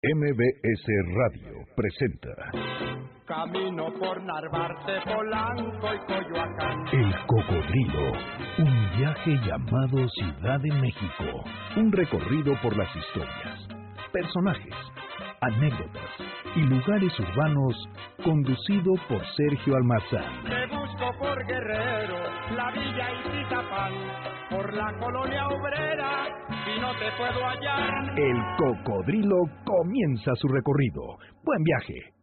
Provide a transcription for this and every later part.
MBS Radio presenta Camino por Narvarte, Polanco y Coyoacán. El Cocodrilo, un viaje llamado Ciudad de México, un recorrido por las historias, personajes, anécdotas y lugares urbanos conducido por Sergio Almazán. Te busco por Guerrero, la Villa y por la colonia obrera y no te puedo hallar. El Cocodrilo comienza su recorrido. Buen viaje.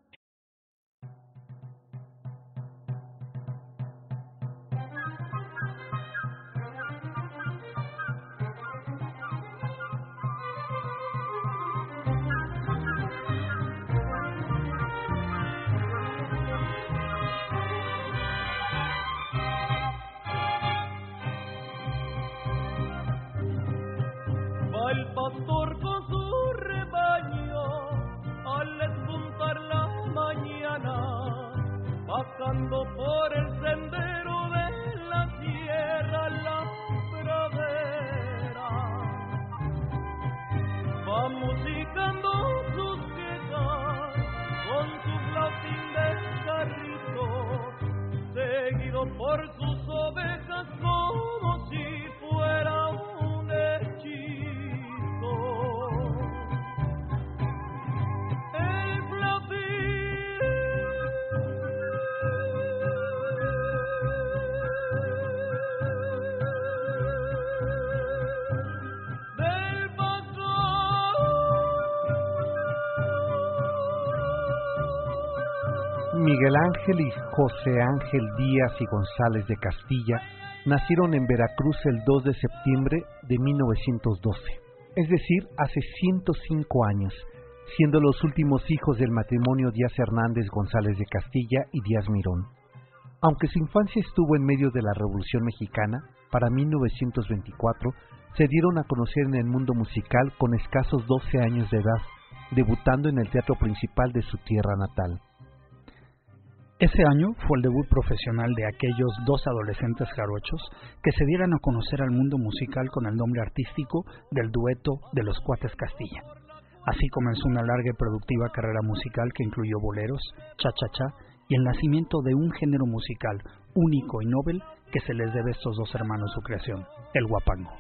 Miguel Ángel y José Ángel Díaz y González de Castilla nacieron en Veracruz el 2 de septiembre de 1912, es decir, hace 105 años, siendo los últimos hijos del matrimonio Díaz Hernández González de Castilla y Díaz Mirón. Aunque su infancia estuvo en medio de la Revolución Mexicana, para 1924 se dieron a conocer en el mundo musical con escasos 12 años de edad, debutando en el teatro principal de su tierra natal. Ese año fue el debut profesional de aquellos dos adolescentes jarochos que se dieran a conocer al mundo musical con el nombre artístico del dueto de los Cuates Castilla. Así comenzó una larga y productiva carrera musical que incluyó boleros, cha-cha-cha y el nacimiento de un género musical único y noble que se les debe a estos dos hermanos su creación, el guapango.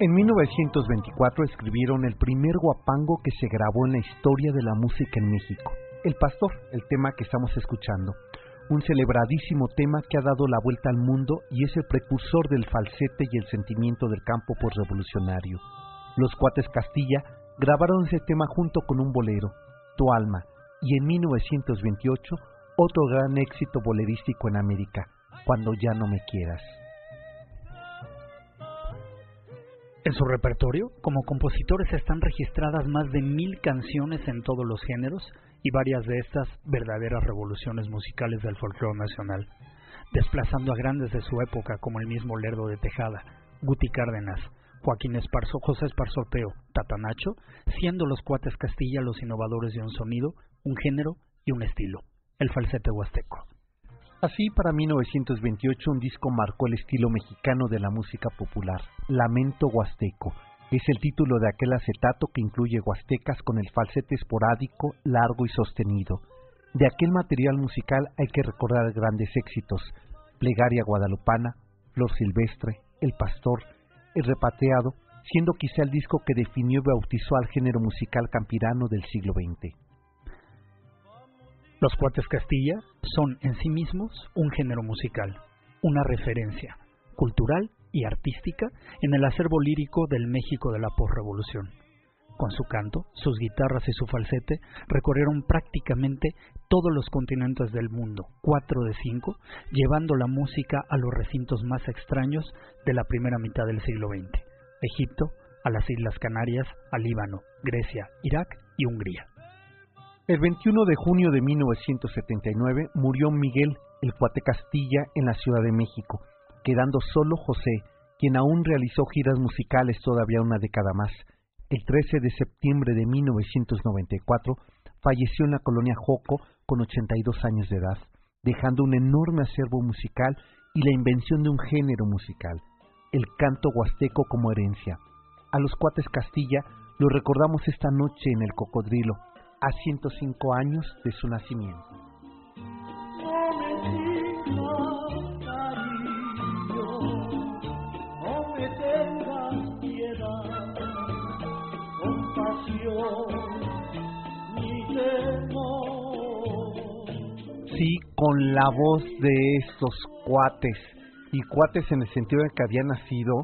En 1924 escribieron el primer guapango que se grabó en la historia de la música en México, El Pastor, el tema que estamos escuchando. Un celebradísimo tema que ha dado la vuelta al mundo y es el precursor del falsete y el sentimiento del campo revolucionario. Los cuates Castilla grabaron ese tema junto con un bolero, Tu alma, y en 1928 otro gran éxito bolerístico en América, Cuando ya no me quieras. En su repertorio, como compositores están registradas más de mil canciones en todos los géneros y varias de estas verdaderas revoluciones musicales del folclore nacional, desplazando a grandes de su época como el mismo Lerdo de Tejada, Guti Cárdenas, Joaquín Esparzo, José Esparzo Orteo, Tatanacho, siendo los cuates Castilla los innovadores de un sonido, un género y un estilo, el falsete huasteco. Así, para 1928 un disco marcó el estilo mexicano de la música popular, Lamento Huasteco. Es el título de aquel acetato que incluye huastecas con el falsete esporádico, largo y sostenido. De aquel material musical hay que recordar grandes éxitos, Plegaria Guadalupana, Flor Silvestre, El Pastor, El Repateado, siendo quizá el disco que definió y bautizó al género musical campirano del siglo XX. Los Cuates Castilla son en sí mismos un género musical, una referencia cultural y artística en el acervo lírico del México de la posrevolución. Con su canto, sus guitarras y su falsete recorrieron prácticamente todos los continentes del mundo, cuatro de cinco, llevando la música a los recintos más extraños de la primera mitad del siglo XX, Egipto, a las Islas Canarias, al Líbano, Grecia, Irak y Hungría. El 21 de junio de 1979 murió Miguel, el cuate Castilla, en la Ciudad de México, quedando solo José, quien aún realizó giras musicales todavía una década más. El 13 de septiembre de 1994 falleció en la colonia Joco con 82 años de edad, dejando un enorme acervo musical y la invención de un género musical, el canto huasteco como herencia. A los cuates Castilla lo recordamos esta noche en el Cocodrilo, a 105 años de su nacimiento. Sí, con la voz de estos cuates, y cuates en el sentido de que había nacido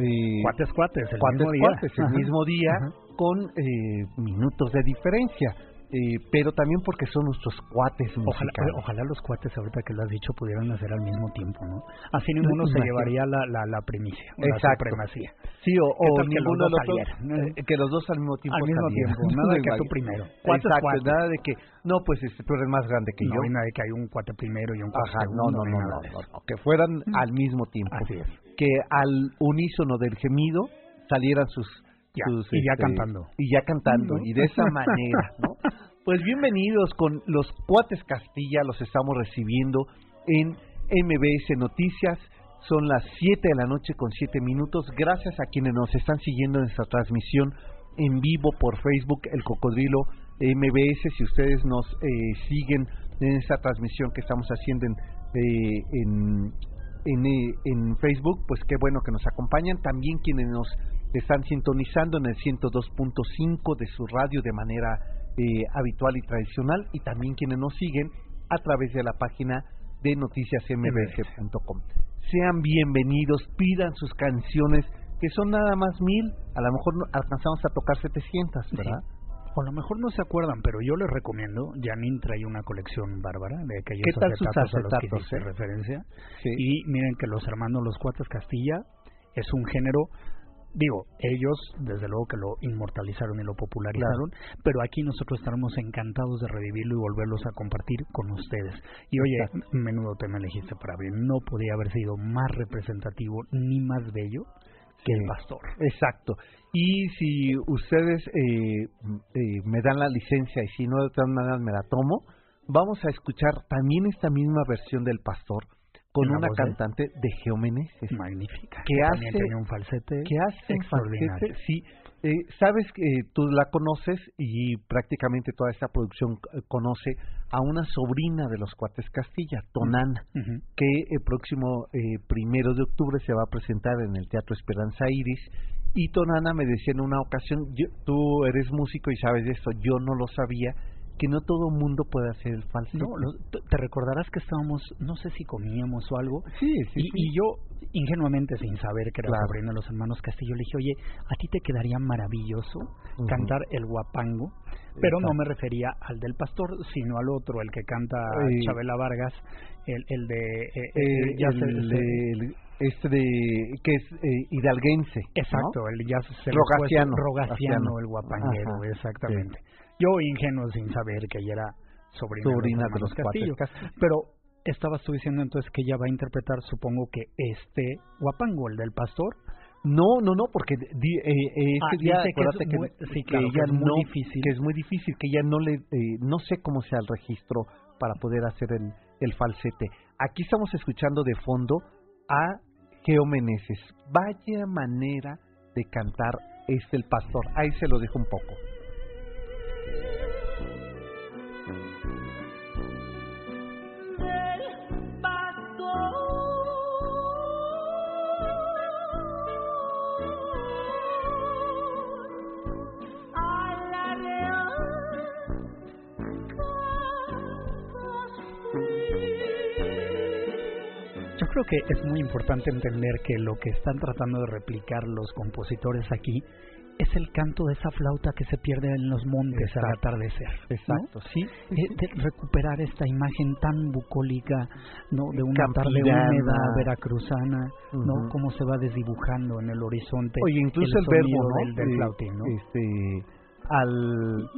eh, cuates cuates el cuates mismo día, cuates el mismo día con eh, minutos de diferencia eh, pero también porque son nuestros cuates ojalá, musicales. ojalá los cuates ahorita que lo has dicho pudieran hacer al mismo tiempo no así ninguno se llevaría la, la, la primicia o la Exacto. supremacía sí o, ¿Qué o que ninguno los dos salieran? eh, que los dos al mismo tiempo al mismo salieran. tiempo nada de que tú primero cuates Exacto, cuates nada de que no pues este tú eres más grande que no yo nada de que hay un cuate primero y un cuate Ajá, segundo no, no, no, no, que fueran Mm. al mismo tiempo. así es Que al unísono del gemido salieran sus... Ya, sus, y ya este, cantando. Y ya cantando, ¿No? y de esa manera, ¿no? Pues bienvenidos con los Cuates Castilla, los estamos recibiendo en MBS Noticias. Son las 7 de la noche con 7 minutos. Gracias a quienes nos están siguiendo en esta transmisión en vivo por Facebook, El Cocodrilo MBS. Si ustedes nos eh, siguen en esta transmisión que estamos haciendo en, eh, en, en, eh, en Facebook, pues qué bueno que nos acompañan. También quienes nos están sintonizando en el 102.5 de su radio de manera eh, habitual y tradicional y también quienes nos siguen a través de la página de noticiasmbs.com. Sean bienvenidos, pidan sus canciones que son nada más mil, a lo mejor alcanzamos a tocar 700, ¿verdad? O a lo mejor no se acuerdan, pero yo les recomiendo, Janine trae una colección bárbara de aquellos ¿Qué tal sus acetatos a los que acetatos, eh? referencia. Sí. Y miren que los hermanos Los Cuates Castilla es un género, digo, ellos desde luego que lo inmortalizaron y lo popularizaron, pero aquí nosotros estaremos encantados de revivirlo y volverlos a compartir con ustedes. Y oye, Exacto. menudo tema elegiste para abrir, no podía haber sido más representativo ni más bello que Sí. el pastor. Exacto. Y si ustedes eh, eh, me dan la licencia y si no de todas maneras me la tomo, vamos a escuchar también esta misma versión del pastor con ¿En la una voz de? cantante de Geomeneses Magnífica. Que también hace- tenía un falsete que hace falsete, sí. Eh, sabes que eh, tú la conoces y prácticamente toda esta producción eh, conoce a una sobrina de los Cuates Castilla, Tonana, Ujú. que el próximo eh, primero de octubre se va a presentar en el Teatro Esperanza Iris. Y Tonana me decía en una ocasión, yo- tú eres músico y sabes de esto, yo no lo sabía, que no todo mundo puede hacer el falsete. No, lo- te recordarás que estábamos, no sé si comíamos o algo, sí, sí, y, sí. y yo, ingenuamente, sin saber que era Claro. sobrino de los hermanos Castillo, le dije, oye, a ti te quedaría maravilloso cantar el guapango, pero no me refería al del pastor, sino al otro, el que canta Eh, Chabela Vargas, el, el de... eh, eh, Eh, ya el, se- se- el- este de que es eh, hidalguense ¿no? Exacto, el ya se le Rogaciano, Rogaciano, Rogaciano. el guapanguero, Ajá, exactamente. Yo ingenuo sin saber que ella era sobrina, sobrina de de los Castillo. Castilla. Pero estabas tú diciendo entonces que ella va a interpretar, supongo que este guapango, el del pastor. No, no, no, porque di- eh, eh, Ah, ese día dice que es que, muy- sí, que claro, que ella es muy no, difícil. que es muy difícil, que ella no le, eh, no sé cómo sea el registro para poder hacer el, el falsete. Aquí estamos escuchando de fondo a Geo Meneses. Vaya manera de cantar es el pastor. Ahí se lo dejo un poco. Creo que es muy importante entender que lo que están tratando de replicar los compositores aquí es el canto de esa flauta que se pierde en los montes al Exacto. atardecer. ¿no? Exacto, sí. Eh, de recuperar esta imagen tan bucólica, ¿no? De una tarde Campirana. húmeda veracruzana, ¿no? Cómo se va desdibujando en el horizonte. Oye, incluso el, sonido verbo, ¿no? del, del Eh, flautín, ¿no? Este, al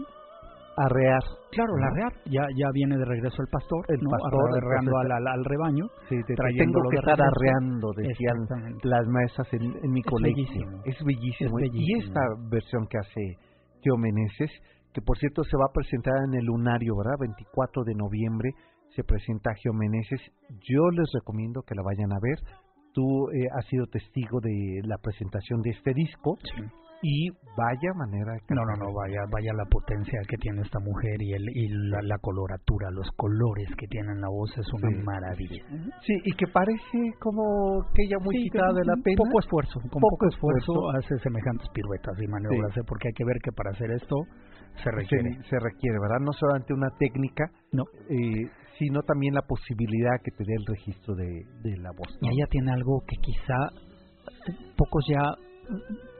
arrear. Claro, la real, ya, ya viene de regreso el pastor, El ¿no? pastor, arreando entonces, al, al, al rebaño. Sí, te- tengo que estar arreando, decían las maestras en, en mi Es colegio. bellísimo. Es bellísimo. Es Y esta versión que hace Geo Meneses, que por cierto se va a presentar en el Lunario, ¿verdad? 24 de noviembre, se presenta Geo Meneses. Yo les recomiendo que la vayan a ver. Tú eh, has sido testigo de la presentación de este disco. Y vaya manera No, no, no, vaya, vaya la potencia que tiene esta mujer y, el, y la, coloratura, los colores que tiene en la voz es una maravilla. Sí, y que parece como que ella muy quitada de la pena. Poco esfuerzo, con poco, esfuerzo, hace semejantes piruetas y maniobras, ¿eh? porque hay que ver que para hacer esto se requiere. Se, requiere, ¿verdad? No solamente una técnica, no. Eh, sino también la posibilidad que te dé el registro de, de la voz. Y ella tiene algo que quizá pocos ya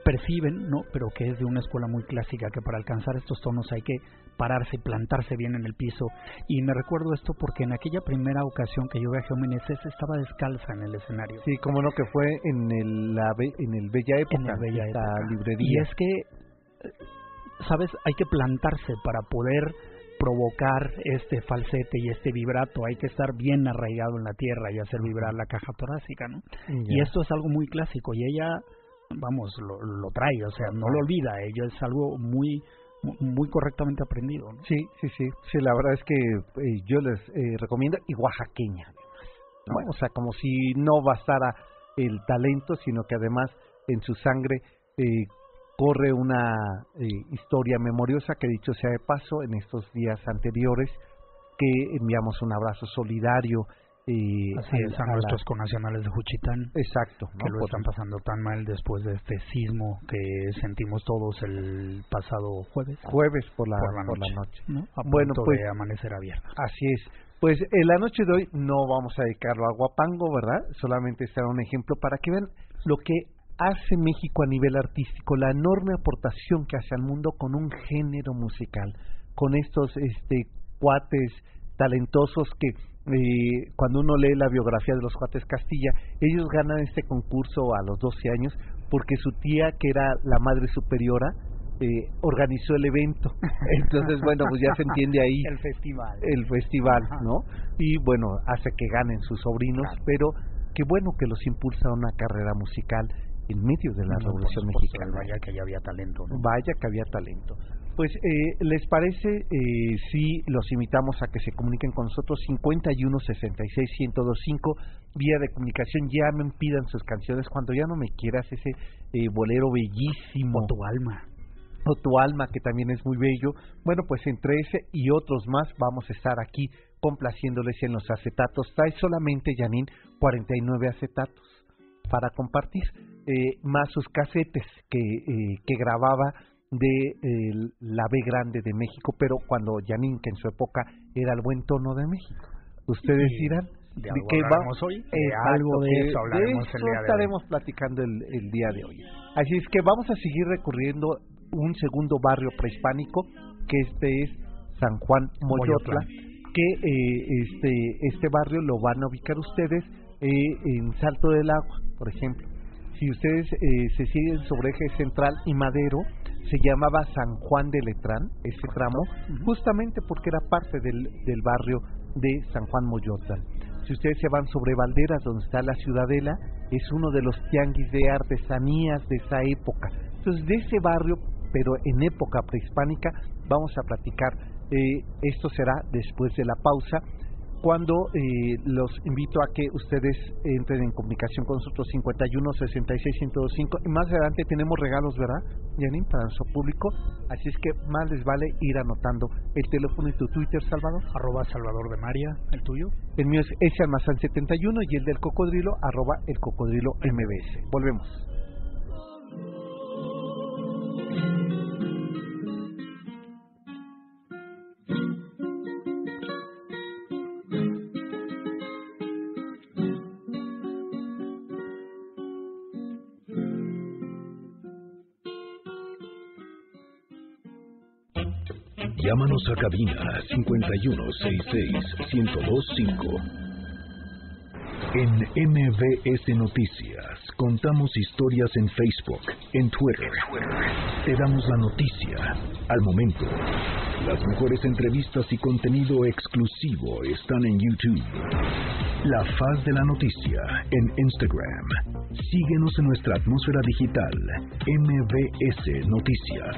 perciben, ¿no? pero que es de una escuela muy clásica, que para alcanzar estos tonos hay que pararse y plantarse bien en el piso. Y me recuerdo esto porque en aquella primera ocasión que yo viajé a Meneses estaba descalza en el escenario. Sí, como no, que fue en el, la, en el Bella Época, en el Bella librería. Y es que, ¿sabes? Hay que plantarse para poder provocar este falsete y este vibrato, hay que estar bien arraigado en la tierra y hacer vibrar la caja torácica, ¿no? Y esto es algo muy clásico y ella vamos, lo, lo trae, o sea, no lo olvida, ello es algo muy muy correctamente aprendido. Sí, sí, sí, sí, la verdad es que eh, yo les eh, recomiendo, y oaxaqueña, o sea, como si no bastara el talento, sino que además en su sangre eh, corre una historia memoriosa que dicho sea de paso, en estos días anteriores, que enviamos un abrazo solidario Así es, a, nuestros connacionales de Juchitán. Exacto. Que lo están pasando tan mal después de este sismo que sentimos todos el pasado jueves. Jueves por la, por la noche. bueno, pues. amanecer abierto. Así es. Pues en la noche de hoy no vamos a dedicarlo a Guapango, ¿verdad? Solamente será un ejemplo para que vean lo que hace México a nivel artístico, la enorme aportación que hace al mundo con un género musical, con estos este cuates talentosos que eh, cuando uno lee la biografía de los Cuates Castilla, ellos ganan este concurso a los 12 años porque su tía, que era la madre superiora, eh, organizó el evento. Entonces, bueno, pues ya se entiende ahí. el festival. El festival, ¿no? Y bueno, hace que ganen sus sobrinos, pero qué bueno que los impulsa una carrera musical en medio de la Revolución Mexicana. Vaya que ya había talento, ¿no? Vaya que había talento. Pues, eh, ¿les parece eh, si los invitamos a que se comuniquen con nosotros? 51 66 1025, vía de comunicación, llamen, pidan sus canciones. Cuando ya no me quieras, ese eh, bolero bellísimo. O tu alma. O tu alma, que también es muy bello. Bueno, pues entre ese y otros más vamos a estar aquí complaciéndoles en los acetatos. Trae solamente, Janine, 49 acetatos para compartir, eh, más sus casetes que, que grababa de la B grande de México, pero cuando Yanin, que en su época era el buen tono de México. Ustedes dirán, ¿de, qué vamos hoy? algo de eso hablaremos el día estaremos platicando el, día de hoy. Así es que vamos a seguir recorriendo un segundo barrio prehispánico, que este es San Juan Moyotla, que eh, este, este barrio lo van a ubicar ustedes eh, en Salto del Agua, por ejemplo. Si ustedes eh, se siguen sobre eje central y Madero, se llamaba San Juan de Letrán, ese tramo, justamente porque era parte del, del barrio de San Juan Moyotla. Si ustedes se van sobre Valderas, donde está la Ciudadela, es uno de los tianguis de artesanías de esa época. Entonces, de ese barrio, pero en época prehispánica, vamos a platicar. Eh, esto será después de la pausa cuando eh, los invito a que ustedes entren en comunicación con nosotros 51 66 105 y más adelante tenemos regalos, ¿verdad, Janine, para nuestro público? Así es que más les vale ir anotando el teléfono y tu Twitter, Salvador. Arroba Salvador de María, ¿el tuyo? El mío es ese almazán 71 y el del cocodrilo, arroba el cocodrilo MBS. Volvemos. Llámanos a cabina 5166-1025. En MBS Noticias contamos historias en Facebook, en Twitter. Te damos la noticia al momento. Las mejores entrevistas y contenido exclusivo están en YouTube. La faz de la noticia en Instagram. Síguenos en nuestra atmósfera digital, MBS Noticias.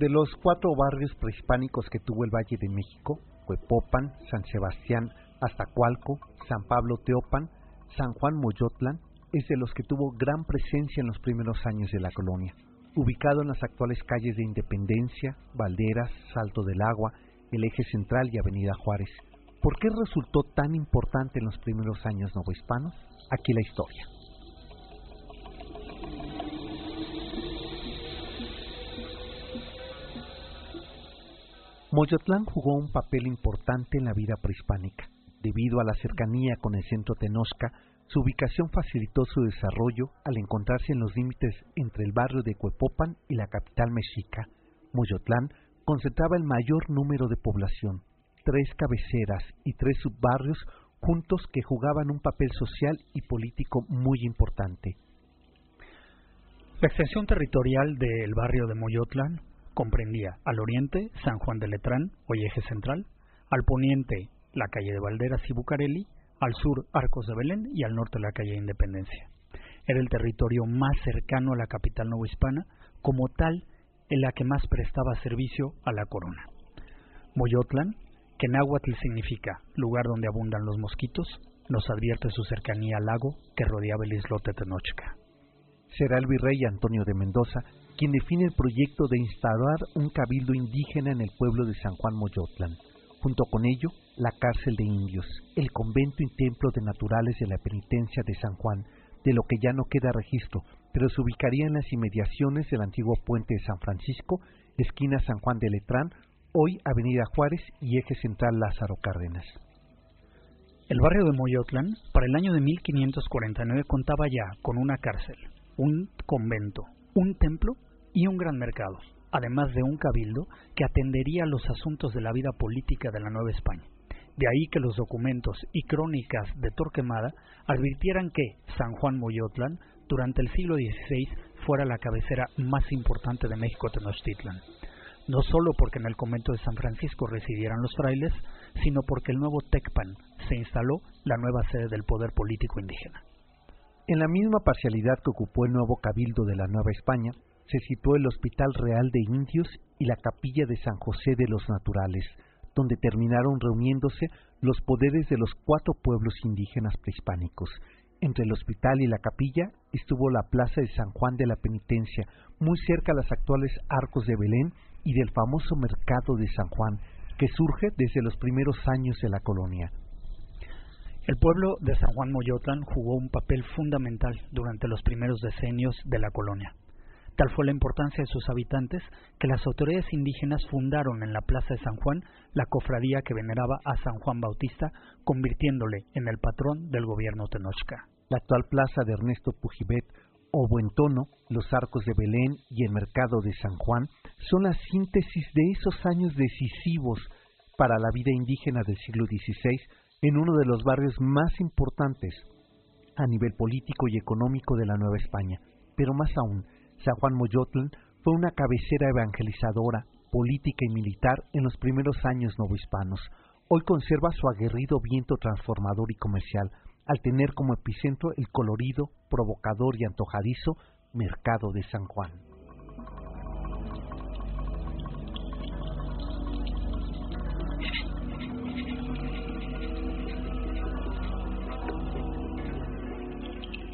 De los cuatro barrios prehispánicos que tuvo el Valle de México, Huepopan, San Sebastián, Aztacualco, San Pablo Teopan, San Juan Moyotlán, es de los que tuvo gran presencia en los primeros años de la colonia. Ubicado en las actuales calles de Independencia, Valderas, Salto del Agua, el Eje Central y Avenida Juárez. ¿Por qué resultó tan importante en los primeros años novohispanos? Aquí la historia. Moyotlán jugó un papel importante en la vida prehispánica. Debido a la cercanía con el centro Tenosca, su ubicación facilitó su desarrollo al encontrarse en los límites entre el barrio de Cuepopan y la capital mexica. Moyotlán concentraba el mayor número de población, tres cabeceras y tres subbarrios juntos que jugaban un papel social y político muy importante. La extensión territorial del barrio de Moyotlán comprendía al oriente San Juan de Letrán o eje central, al poniente la calle de Valderas y Bucareli, al sur Arcos de Belén y al norte la calle de Independencia. Era el territorio más cercano a la capital novohispana, como tal en la que más prestaba servicio a la corona. Moyotlán, que en náhuatl significa lugar donde abundan los mosquitos, nos advierte su cercanía al lago que rodeaba el islote Tenochca. Será el virrey Antonio de Mendoza quien define el proyecto de instalar un cabildo indígena en el pueblo de San Juan Moyotlán. Junto con ello, la cárcel de indios, el convento y templo de naturales de la penitencia de San Juan, de lo que ya no queda registro, pero se ubicaría en las inmediaciones del antiguo puente de San Francisco, esquina San Juan de Letrán, hoy Avenida Juárez y eje central Lázaro Cárdenas. El barrio de Moyotlán, para el año de 1549, contaba ya con una cárcel, un convento, un templo y un gran mercado, además de un cabildo que atendería los asuntos de la vida política de la Nueva España. De ahí que los documentos y crónicas de Torquemada advirtieran que San Juan Moyotlán durante el siglo XVI fuera la cabecera más importante de México Tenochtitlan, no solo porque en el convento de San Francisco residieran los frailes, sino porque el nuevo Tecpan se instaló la nueva sede del poder político indígena. En la misma parcialidad que ocupó el nuevo cabildo de la Nueva España, se situó el Hospital Real de Indios y la Capilla de San José de los Naturales, donde terminaron reuniéndose los poderes de los cuatro pueblos indígenas prehispánicos. Entre el hospital y la capilla estuvo la plaza de San Juan de la Penitencia, muy cerca a las actuales arcos de Belén y del famoso mercado de San Juan, que surge desde los primeros años de la colonia. El pueblo de San Juan Moyotlán jugó un papel fundamental durante los primeros decenios de la colonia. Tal fue la importancia de sus habitantes que las autoridades indígenas fundaron en la Plaza de San Juan la cofradía que veneraba a San Juan Bautista, convirtiéndole en el patrón del gobierno Tenochca. La actual plaza de Ernesto Pujibet o Buentono, los arcos de Belén y el mercado de San Juan son la síntesis de esos años decisivos para la vida indígena del siglo XVI en uno de los barrios más importantes a nivel político y económico de la Nueva España, pero más aún San Juan Moyotlán fue una cabecera evangelizadora, política y militar en los primeros años novohispanos. Hoy conserva su aguerrido viento transformador y comercial, al tener como epicentro el colorido, provocador y antojadizo Mercado de San Juan.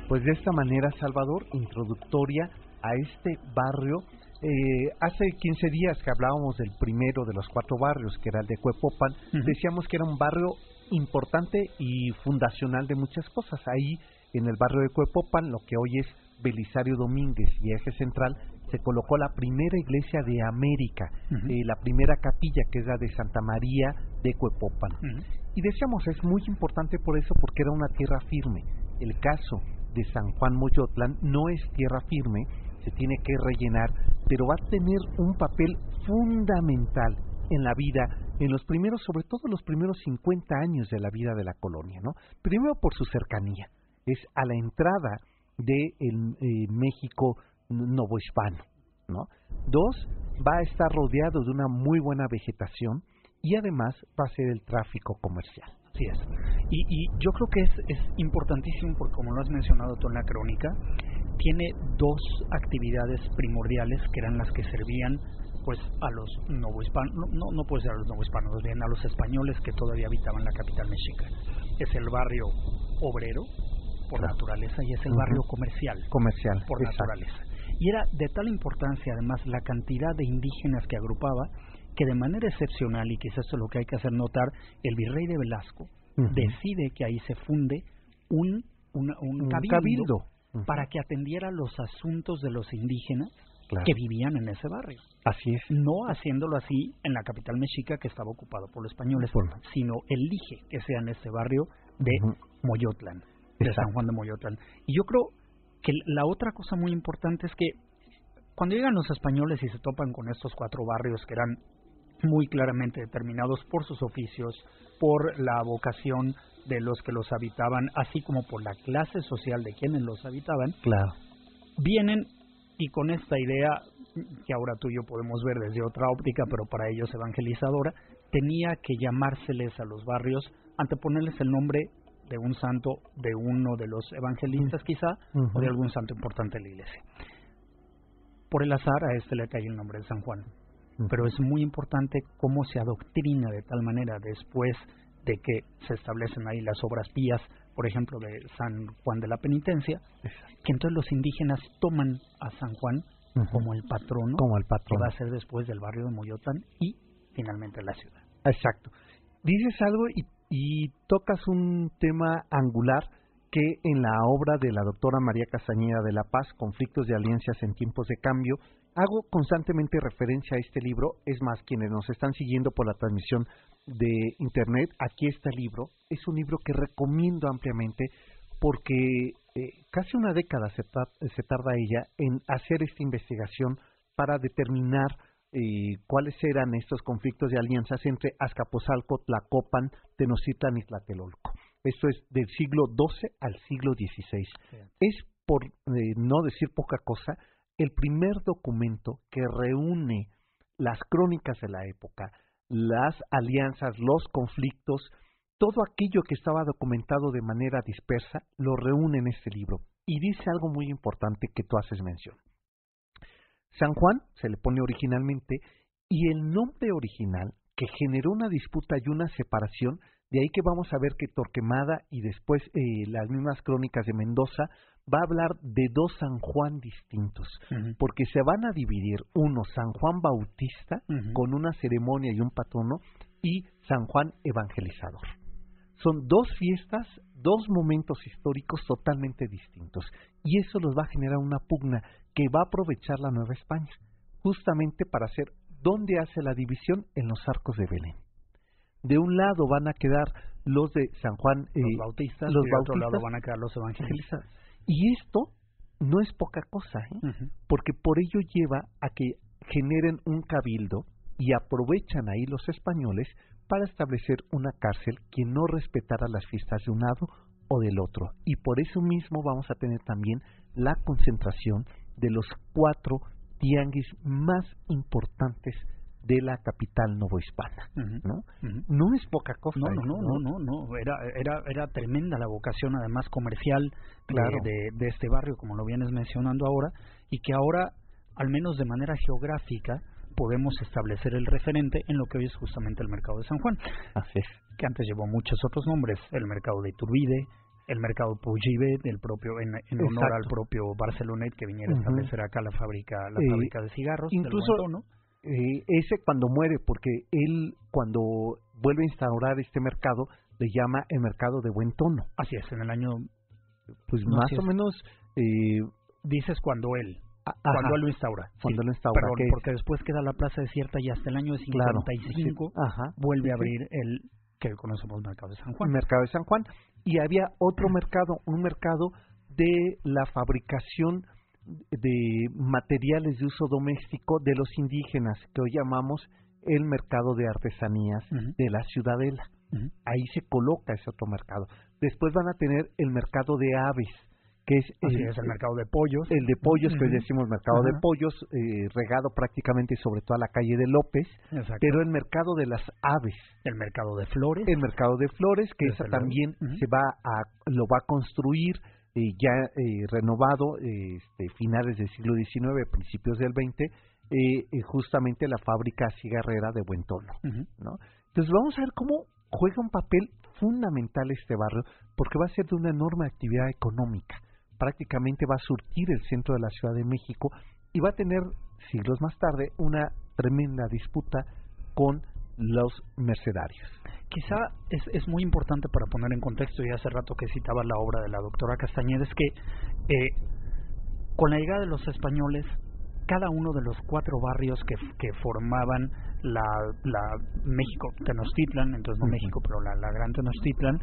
Pues de esta manera, Salvador, introductoria a este barrio. Eh, hace 15 días que hablábamos del primero de los cuatro barrios, que era el de Cuepopan, decíamos que era un barrio importante y fundacional de muchas cosas. Ahí, en el barrio de Cuepopan, lo que hoy es Belisario Domínguez y Eje Central, se colocó la primera iglesia de América, eh, la primera capilla que es la de Santa María de Cuepopan. Y decíamos, es muy importante por eso, porque era una tierra firme. El caso de San Juan Moyotlán no es tierra firme, se tiene que rellenar, pero va a tener un papel fundamental en la vida, en los primeros, sobre todo los primeros 50 años de la vida de la colonia, ¿no? Primero por su cercanía, es a la entrada de el, eh, México novohispano, ¿no? Dos, va a estar rodeado de una muy buena vegetación y además va a ser el tráfico comercial. Así es. Y, yo creo que es, es importantísimo, porque como lo has mencionado tú en la crónica, tiene dos actividades primordiales que eran las que servían pues a los novohispanos, no, no puede ser a los novohispanos, bien a los españoles que todavía habitaban la capital mexica. Es el barrio obrero por naturaleza y es el barrio comercial, comercial por naturaleza. Y era de tal importancia además la cantidad de indígenas que agrupaba que de manera excepcional, y quizás esto es lo que hay que hacer notar, el virrey de Velasco decide que ahí se funde un, un, cabildo, para que atendiera los asuntos de los indígenas que vivían en ese barrio. Así es. No haciéndolo así en la capital mexica que estaba ocupado por los españoles, sino elige que sea en ese barrio de Moyotlán, de San Juan de Moyotlán. Y yo creo que la otra cosa muy importante es que cuando llegan los españoles y se topan con estos cuatro barrios que eran muy claramente determinados por sus oficios, por la vocación de los que los habitaban, así como por la clase social de quienes los habitaban, claro. vienen y con esta idea que ahora tú y yo podemos ver desde otra óptica, pero para ellos evangelizadora, tenía que llamárseles a los barrios, anteponerles el nombre de un santo, de uno de los evangelistas quizá, o de algún santo importante de la iglesia. Por el azar a este le cae el nombre de San Juan, pero es muy importante cómo se adoctrina de tal manera después de que se establecen ahí las obras pías, por ejemplo, de San Juan de la Penitencia, que entonces los indígenas toman a San Juan como el patrono, como el patrono, que va a ser después del barrio de Moyotán y finalmente la ciudad. Exacto. Dices algo y, y tocas un tema angular que en la obra de la doctora María Castañeda de la Paz, Conflictos de Alianzas en Tiempos de Cambio, hago constantemente referencia a este libro. Es más, quienes nos están siguiendo por la transmisión de Internet, aquí está el libro. Es un libro que recomiendo ampliamente porque eh, casi una década se, se, tarda ella en hacer esta investigación para determinar eh, cuáles eran estos conflictos de alianzas entre Azcapotzalco, Tlacopan, Tenochtitlan y Tlatelolco. Esto es del siglo XII al siglo XVI. Es, por eh, no decir poca cosa, el primer documento que reúne las crónicas de la época, las alianzas, los conflictos, todo aquello que estaba documentado de manera dispersa, lo reúne en este libro. Y dice algo muy importante que tú haces mención. San Juan se le pone originalmente y el nombre original que generó una disputa y una separación, de ahí que vamos a ver que Torquemada y después eh, las mismas crónicas de Mendoza va a hablar de dos San Juan distintos, porque se van a dividir uno San Juan Bautista con una ceremonia y un patrono y San Juan Evangelizador. Son dos fiestas, dos momentos históricos totalmente distintos y eso los va a generar una pugna que va a aprovechar la Nueva España, justamente para hacer dónde hace la división en los arcos de Belén. De un lado van a quedar los de San Juan los eh, bautistas, los y de otro lado van a quedar los evangelistas. Y esto no es poca cosa, ¿eh? porque por ello lleva a que generen un cabildo y aprovechan ahí los españoles para establecer una cárcel que no respetara las fiestas de un lado o del otro. Y por eso mismo vamos a tener también la concentración de los cuatro tianguis más importantes de la capital novohispana, ¿no? No es poca cosa. No, no, no, no, no, Era, era, era tremenda la vocación, además comercial, de, de, este barrio, como lo vienes mencionando ahora, y que ahora, al menos de manera geográfica, podemos establecer el referente en lo que hoy es justamente el mercado de San Juan. Así es. Que antes llevó muchos otros nombres, el mercado de Iturbide, el mercado Pujibe, del propio en, honor al propio Barcelonet que viniera a establecer acá la fábrica la fábrica de cigarros incluso eh, ese cuando muere, porque él cuando vuelve a instaurar este mercado le llama el mercado de buen tono. Así es, en el año... Pues más o menos... Eh, dices cuando él. cuando él lo instaura. Cuando lo instaura. porque después queda la plaza desierta y hasta el año 55 vuelve a abrir el que conocemos Mercado de San Juan. Mercado de San Juan. Y había otro mercado, un mercado de la fabricación de materiales de uso doméstico de los indígenas, que hoy llamamos el mercado de artesanías de la ciudadela. Ahí se coloca ese otro mercado. Después van a tener el mercado de aves, que es, el, el, mercado de pollos. El de pollos, que hoy decimos mercado de pollos, eh, regado prácticamente sobre toda la calle de López, pero el mercado de las aves. El mercado de flores. El mercado de flores, que esa también se va a, lo va a construir eh, ya eh, renovado, este, finales del siglo XIX, principios del XX, justamente la fábrica cigarrera de Buen Tono, ¿no? Entonces vamos a ver cómo juega un papel fundamental este barrio, porque va a ser de una enorme actividad económica prácticamente va a surtir el centro de la Ciudad de México y va a tener siglos más tarde una tremenda disputa con los mercenarios. Quizá es, es muy importante para poner en contexto, y hace rato que citaba la obra de la doctora Castañeda, es que eh, con la llegada de los españoles, cada uno de los cuatro barrios que, que formaban la, la México, Tenochtitlan, entonces no México, pero la, la gran Tenochtitlan,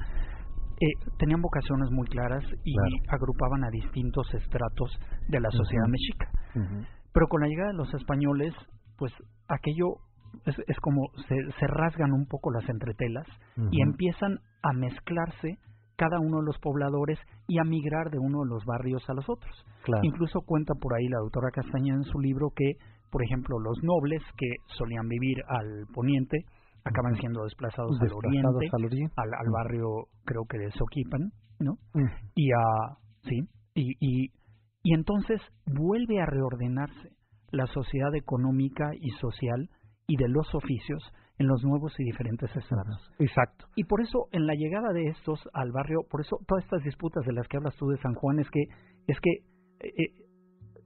eh, tenían vocaciones muy claras y agrupaban a distintos estratos de la sociedad mexica. Pero con la llegada de los españoles, pues aquello es, es como se, se, rasgan un poco las entretelas y empiezan a mezclarse cada uno de los pobladores y a migrar de uno de los barrios a los otros. Incluso cuenta por ahí la doctora Castaña en su libro que, por ejemplo, los nobles que solían vivir al poniente acaban siendo desplazados, al, oriente, al, barrio creo que de Soquipan, ¿no? Y a sí, y, y, y entonces vuelve a reordenarse la sociedad económica y social y de los oficios en los nuevos y diferentes estratos. Exacto. Y por eso en la llegada de estos al barrio, por eso todas estas disputas de las que hablas tú de San Juan es que es que eh, eh,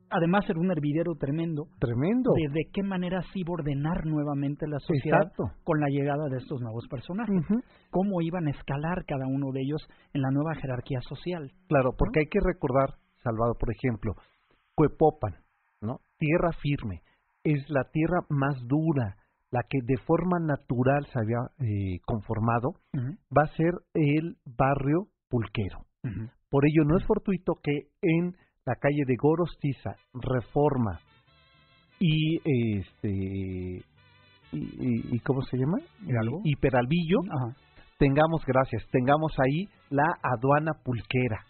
además era un hervidero tremendo. Tremendo. De, de qué manera se iba a ordenar nuevamente la sociedad con la llegada de estos nuevos personajes. Cómo iban a escalar cada uno de ellos en la nueva jerarquía social. Claro, porque hay que recordar, Salvador, por ejemplo, Cuepopan, ¿no? Tierra firme. Es la tierra más dura, la que de forma natural se había eh, conformado, va a ser el barrio pulquero. Por ello, no es fortuito que en la calle de Gorostiza, Reforma y este y, cómo se llama y, Peralvillo tengamos gracias tengamos ahí la aduana pulquera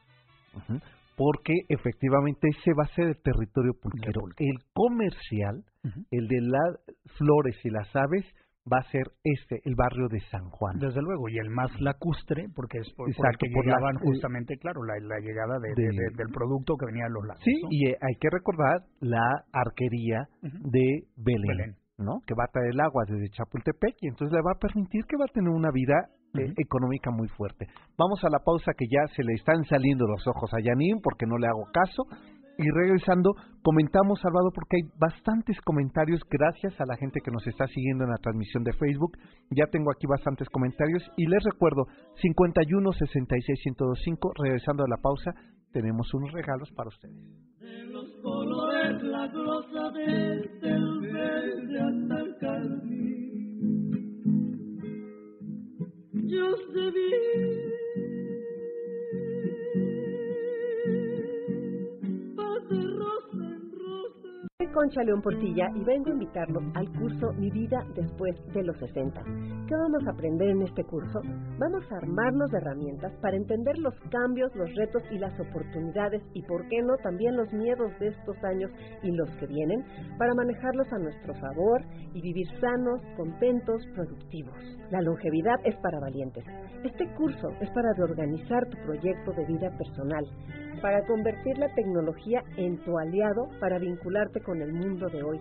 porque efectivamente ese va a ser el territorio pulquero el comercial el de las flores y las aves va a ser este, el barrio de San Juan. Desde luego, y el más lacustre, porque es por, Exacto, que llegaban justamente, claro, la, llegada de, del producto que venía de los lagos. Sí, y eh, hay que recordar la arquería de Belén, ¿no? Que va a traer el agua desde Chapultepec y entonces le va a permitir que va a tener una vida eh, económica muy fuerte. Vamos a la pausa que ya se le están saliendo los ojos a Yanin porque no le hago caso y regresando, comentamos, Salvador, porque hay bastantes comentarios, gracias a la gente que nos está siguiendo en la transmisión de Facebook. Ya tengo aquí bastantes comentarios y les recuerdo, 51 66 1025, regresando a la pausa, tenemos unos regalos para ustedes. De los colores, la glosa desde el verde hasta el carmín. Yo sé Concha León Portilla y vengo a invitarlos al curso Mi vida después de los 60. ¿Qué vamos a aprender en este curso? Vamos a armarnos de herramientas para entender los cambios, los retos y las oportunidades y, por qué no, también los miedos de estos años y los que vienen para manejarlos a nuestro favor y vivir sanos, contentos, productivos. La longevidad es para valientes. Este curso es para reorganizar tu proyecto de vida personal para convertir la tecnología en tu aliado para vincularte con el mundo de hoy.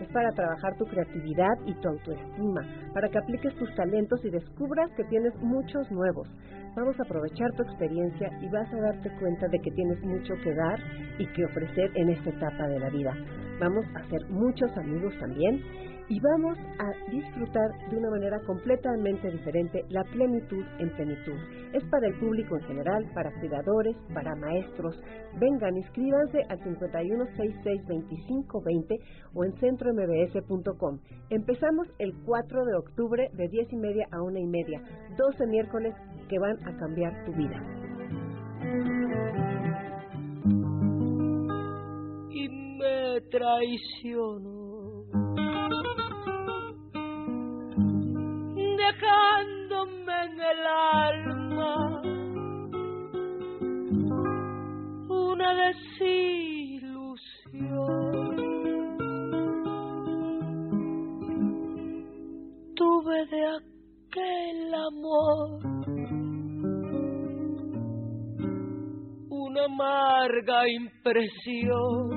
Es para trabajar tu creatividad y tu autoestima, para que apliques tus talentos y descubras que tienes muchos nuevos. Vamos a aprovechar tu experiencia y vas a darte cuenta de que tienes mucho que dar y que ofrecer en esta etapa de la vida. Vamos a hacer muchos amigos también y vamos a disfrutar de una manera completamente diferente la plenitud en plenitud. Es para el público en general, para cuidadores, para maestros. Vengan, inscríbanse al 51662520 o en centrombs.com. Empezamos el 4 de octubre de 10 y media a 1 y media, 12 miércoles que van a cambiar tu vida. Y me traiciono dejándome en el alma una desilusión. Tuve de aquel amor una amarga impresión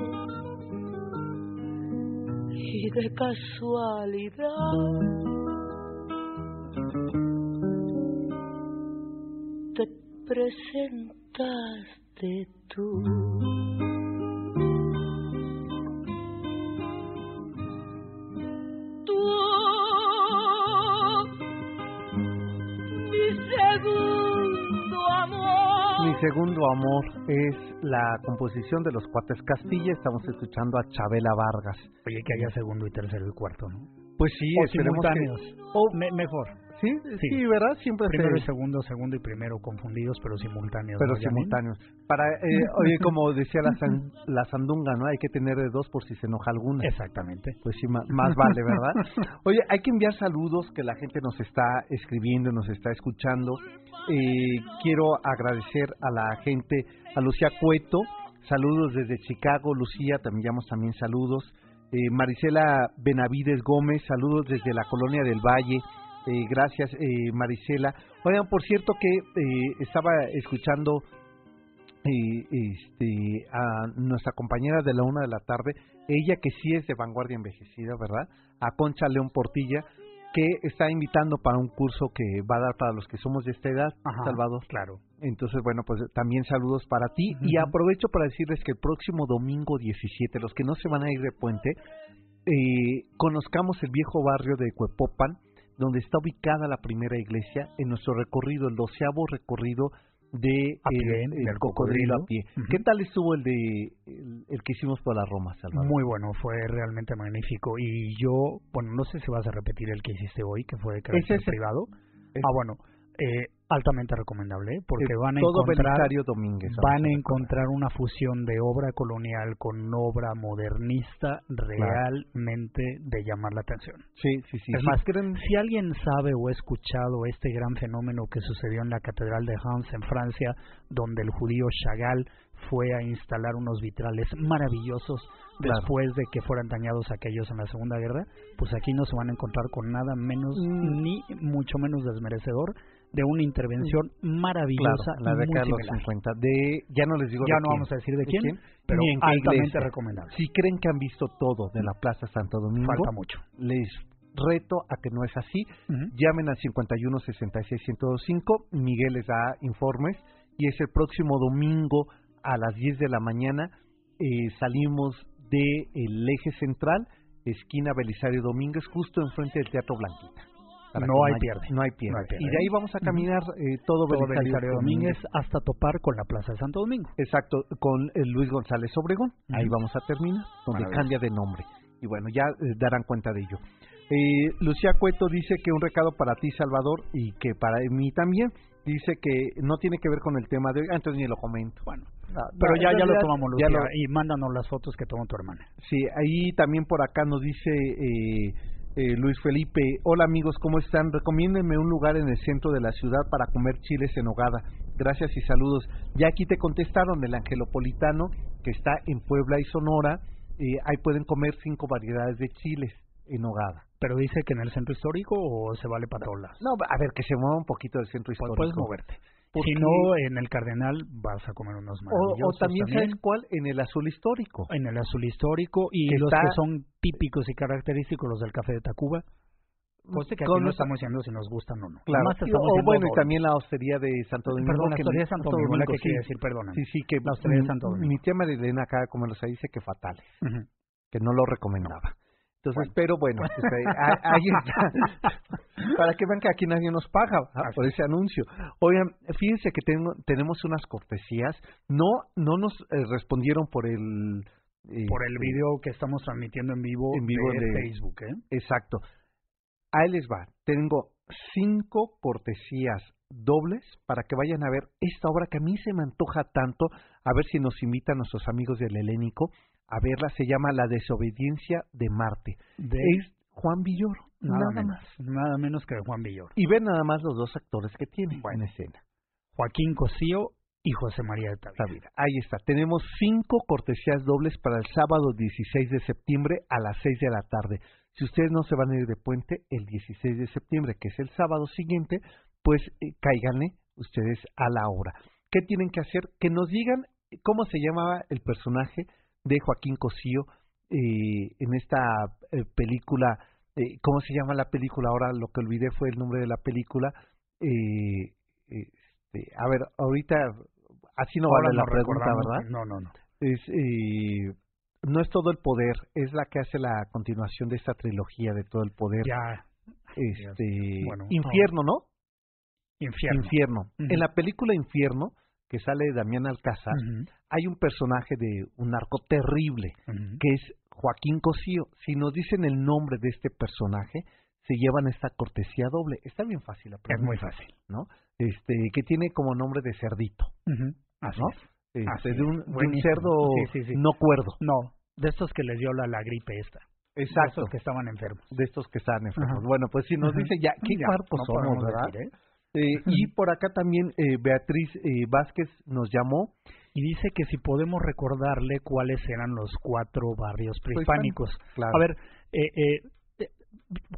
y de casualidad presentaste tú. Tú, mi segundo amor. Mi segundo amor es la composición de los Cuates Castilla. Estamos escuchando a Chabela Vargas. Oye, que haya segundo y tercero y cuarto, ¿no? Pues sí, o simultáneos. O mejor. ¿Sí? ¿Sí? ¿verdad? Siempre Primero y segundo, segundo y primero confundidos, pero simultáneos. Pero simultáneos. Para, eh, oye, como decía la, la sandunga, ¿no? Hay que tener de dos por si se enoja alguna. Exactamente. Pues sí, más, vale, ¿verdad? Oye, hay que enviar saludos que la gente nos está escribiendo, nos está escuchando. Eh, quiero agradecer a la gente, a Lucía Cueto, saludos desde Chicago, Lucía, también llamo también saludos. Eh, Marisela Benavides Gómez, saludos desde la Colonia del Valle. Eh, gracias, eh, Marisela. Oigan, por cierto que eh, estaba escuchando eh, este, a nuestra compañera de la una de la tarde, ella que sí es de vanguardia envejecida, ¿verdad? A Concha León Portilla, que está invitando para un curso que va a dar para los que somos de esta edad, Salvador. Claro. Entonces, bueno, pues también saludos para ti. Y aprovecho para decirles que el próximo domingo 17, los que no se van a ir de puente, eh, conozcamos el viejo barrio de Cuepopan, donde está ubicada la primera iglesia, en nuestro recorrido, el doceavo recorrido de el, cocodrilo a pie. ¿Qué tal estuvo el de el, que hicimos por la Roma, Salvador? Muy bueno, fue realmente magnífico. Y yo, bueno, no sé si vas a repetir el que hiciste hoy, que fue de carácter privado. Ah, bueno, eh, altamente recomendable, ¿eh? porque van a encontrar van a encontrar una fusión de obra colonial con obra modernista realmente de llamar la atención. Sí, sí, sí. Es más, si alguien sabe o ha escuchado este gran fenómeno que sucedió en la Catedral de Reims en Francia, donde el judío Chagall fue a instalar unos vitrales maravillosos después de que fueran dañados aquellos en la Segunda Guerra, pues aquí no se van a encontrar con nada menos mm. ni mucho menos desmerecedor de una intervención maravillosa la década de los 50 de ya no les digo ya no vamos a decir de, quién, pero altamente recomendable. Si creen que han visto todo de la Plaza Santo Domingo falta mucho. les reto a que no es así. Llamen al 51 66 105 Miguel les da informes y es el próximo domingo a las 10 de la mañana eh, salimos del el eje central esquina Belisario Domínguez justo enfrente del Teatro Blanquita no hay, pierde. no hay pierde. Y de ahí vamos a caminar eh, todo, todo Belisario, Domínguez, hasta topar con la Plaza de Santo Domingo. Exacto, con el Luis González Obregón. Ahí vamos a terminar, donde cambia de nombre. Y bueno, ya eh, darán cuenta de ello. Eh, Lucía Cueto dice que un recado para ti, Salvador, y que para mí también. Dice que no tiene que ver con el tema de hoy, entonces ni lo comento. Bueno, ah, pero ya, ya lo tomamos, Lucía, y mándanos las fotos que tomó tu hermana. Sí, ahí también por acá nos dice eh, Luis Felipe, hola amigos, ¿cómo están? Recomiéndenme un lugar en el centro de la ciudad para comer chiles en hogada. Gracias y saludos. Ya aquí te contestaron el Angelopolitano, que está en Puebla y Sonora. Eh, ahí pueden comer cinco variedades de chiles en hogada. ¿Pero dice que en el centro histórico o se vale para todas? No, a ver, que se mueva un poquito del centro histórico. Puedes moverte. Si no, en el Cardenal vas a comer unos maravillosos. O, también, ¿sabes cuál? En el azul histórico. En el azul histórico y los que son típicos y característicos, los del café de Tacuba. Cosa que aquí no estamos diciendo si nos gustan o no. Claro. o bueno, y también la hostería de Santo Domingo. Perdón, la hostería de Santo Domingo, la que quiere decir, perdón. Sí, sí, que la hostería de Santo Domingo. Mi tía Marilena acá, como lo dice, que fatal. Que no lo recomendaba. Entonces, pero bueno, pues ahí, ahí está. Para que vean que aquí nadie nos paga ¿verdad? por ese anuncio. Oigan, fíjense que tengo, tenemos unas cortesías. No, no nos eh, respondieron por el eh, Por el video que estamos transmitiendo en vivo, En vivo de, de- Facebook, ¿eh? Exacto. Ahí les va. Tengo cinco cortesías dobles para que vayan a ver esta obra que a mí se me antoja tanto. A ver si nos invitan nuestros amigos del Helénico a verla. Se llama La desobediencia de Marte. De Es Juan Villoro. nada, Nada, menos, más. nada menos que de Juan Villoro. Y ven nada más los dos actores que tiene en escena. Joaquín Cosío y José María de. Tavira. Ahí está. Tenemos cinco cortesías dobles para el sábado 16 de septiembre a las 6 de la tarde. Si ustedes no se van a ir de puente el 16 de septiembre, que es el sábado siguiente, pues eh, cáiganle ustedes a la hora. ¿Qué tienen que hacer? Que nos digan cómo se llamaba el personaje de Joaquín Cosío eh, en esta eh, película. eh, ¿Cómo se llama la película? Ahora lo que olvidé fue el nombre de la película. Eh, este, a ver, ahorita así no Ahora vale la pregunta, ¿verdad? No, no, no. Es, eh, no es todo el poder, es la que hace la continuación de esta trilogía de todo el poder. Ya, Este, Bueno, Infierno, ¿no? infierno. Infierno. En la película Infierno, que sale de Damián Alcázar, Ujú, hay un personaje de un narco terrible, que es Joaquín Cosío. Si nos dicen el nombre de este personaje, se llevan esta cortesía doble. Está bien fácil la Es pregunta, muy fácil. ¿no? Este, que tiene como nombre de cerdito, Ujú, Así ¿no? es. Este, Así de, un, es. de cerdo Sí, sí, sí. no cuerdo. No, de estos que les dio la, la gripe esta. De Exacto. estos que estaban enfermos. de estos que están enfermos. Bueno, pues si nos dice ya qué Ya, cuerpos no somos, ¿verdad? decir, ¿eh? Eh, y por acá también eh, Beatriz eh, Vázquez nos llamó. Y dice que si podemos recordarle cuáles eran los cuatro barrios prehispánicos. Claro. A ver, eh, eh, eh,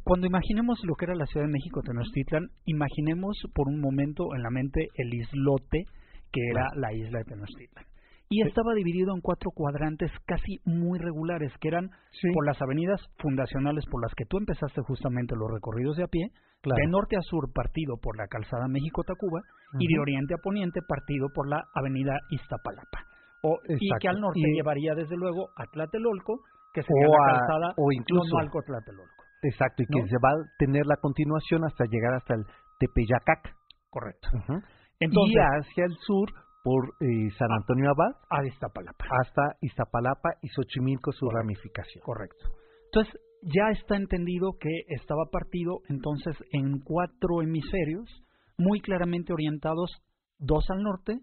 cuando imaginemos lo que era la Ciudad de México, Tenochtitlan, imaginemos por un momento en la mente el islote que era la isla de Tenochtitlan. Y estaba dividido en cuatro cuadrantes casi muy regulares, que eran Sí. por las avenidas fundacionales por las que tú empezaste justamente los recorridos de a pie, Claro. de norte a sur partido por la calzada México-Tacuba y de oriente a poniente partido por la avenida Iztapalapa. O, y que al norte Y- llevaría desde luego a Tlatelolco, que sería O la a- calzada o incluso- Tlatelolco. Exacto, y que se va a tener la continuación hasta llegar hasta el Tepeyacac. Correcto. Entonces, y hacia el sur por eh, San Antonio Abad a Iztapalapa. hasta Iztapalapa y Xochimilco su Correcto. ramificación. Correcto. Entonces, ya está entendido que estaba partido entonces en cuatro hemisferios muy claramente orientados, dos al norte,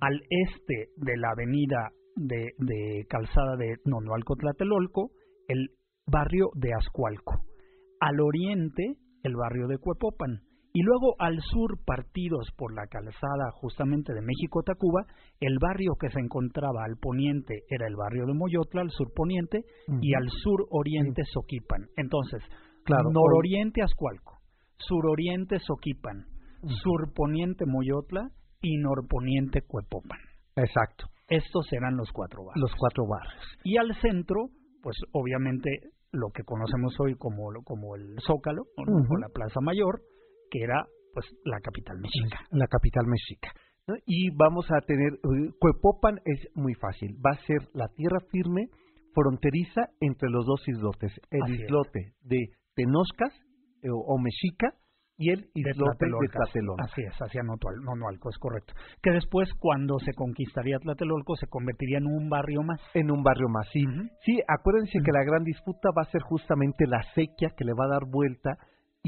al este de la avenida de, de calzada de Nonoalco Tlatelolco, el barrio de Azcualco, al oriente el barrio de Cuepopan, y luego al sur, partidos por la calzada justamente de México-Tacuba, el barrio que se encontraba al poniente era el barrio de Moyotla, al sur poniente, y al sur oriente Soquipan. Entonces, Claro, nororiente Azcualco, suroriente Soquipan, surponiente Moyotla. Y norponiente Cuepopan. Exacto, Estos eran los cuatro barrios. los cuatro barrios. Y al centro, pues obviamente lo que conocemos hoy como, como el Zócalo, o la Plaza Mayor, que era pues la capital mexica. la capital mexica. ¿no? Y vamos a tener, eh, Cuepopan es muy fácil, va a ser la tierra firme fronteriza entre los dos islotes, el Así es. islote de Tenoscas eh, o Mexica y el islote de Tlatelolco. Así es, hacia Nonualco, es correcto. Que después, cuando se conquistaría Tlatelolco, se convertiría en un barrio más. En un barrio más, sí. Sí, acuérdense que la gran disputa va a ser justamente la sequía que le va a dar vuelta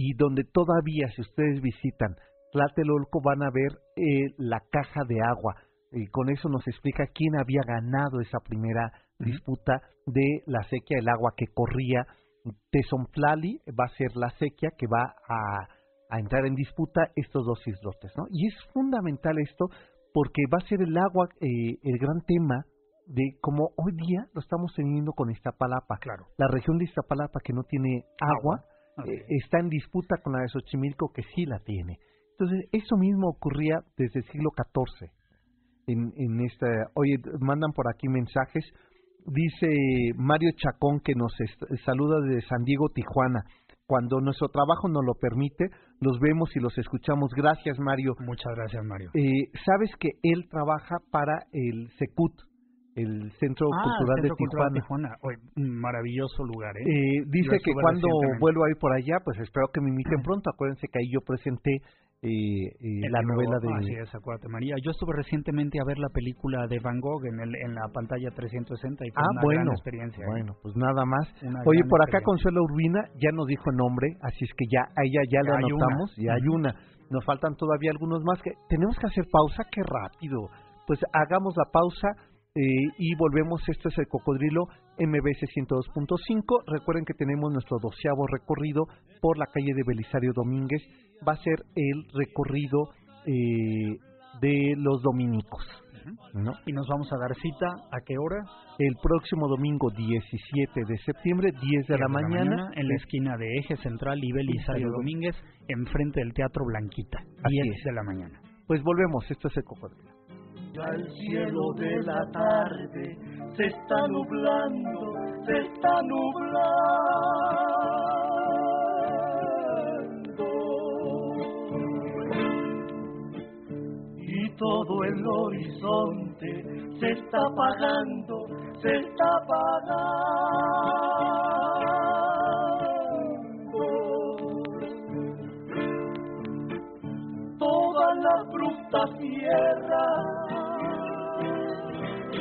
y donde todavía, si ustedes visitan Tlatelolco, van a ver eh, la caja de agua. Y con eso nos explica quién había ganado esa primera disputa de la sequía, el agua que corría. Tezontlali va a ser la sequía que va a, a entrar en disputa estos dos islotes, ¿no? Y es fundamental esto porque va a ser el agua eh, el gran tema de cómo hoy día lo estamos teniendo con Iztapalapa. Claro. La región de Iztapalapa que no tiene agua Eh, está en disputa con la de Xochimilco que sí la tiene. Entonces, eso mismo ocurría desde el siglo XIV. En, en esta, oye, mandan por aquí mensajes. Dice Mario Chacón que nos saluda desde San Diego, Tijuana. Cuando nuestro trabajo nos lo permite, los vemos y los escuchamos. Gracias, Mario. Muchas gracias, Mario. Eh, Sabes que él trabaja para el Secut, el Centro Ah, Cultural Centro de Cultural Tijuana. Maravilloso lugar, ¿eh? Eh, dice que cuando vuelvo a ir por allá, pues espero que me inviten pronto. Acuérdense que ahí yo presenté eh, eh, El la novela de... Así es, acuérdate, María. Yo estuve recientemente a ver la película de Van Gogh en, el, en la pantalla 360 y fue Ah, una bueno, gran experiencia. ¿eh? bueno, pues nada más. Una Oye, por acá. Consuelo Urbina ya nos dijo nombre, así es que ya a ella ya hay anotamos, ya hay una. Nos faltan todavía algunos más que tenemos que hacer pausa, qué rápido. Pues hagamos la pausa eh, y volvemos. Esto es el Cocodrilo MBC 102.5. Recuerden que tenemos nuestro doceavo recorrido por la calle de Belisario Domínguez. Va a ser el recorrido eh, de los dominicos. ¿no? Y nos vamos a dar cita, ¿a qué hora? El próximo domingo 17 de septiembre, 10 de la mañana. en la esquina de Eje Central y Belisario Domínguez, enfrente del Teatro Blanquita, Así 10 es. de la mañana. Pues volvemos, esto es el Cocodrilo. Ya el cielo de la tarde se está nublando, se está nublando. Y todo el horizonte se está apagando, se está apagando. Toda la bruta tierra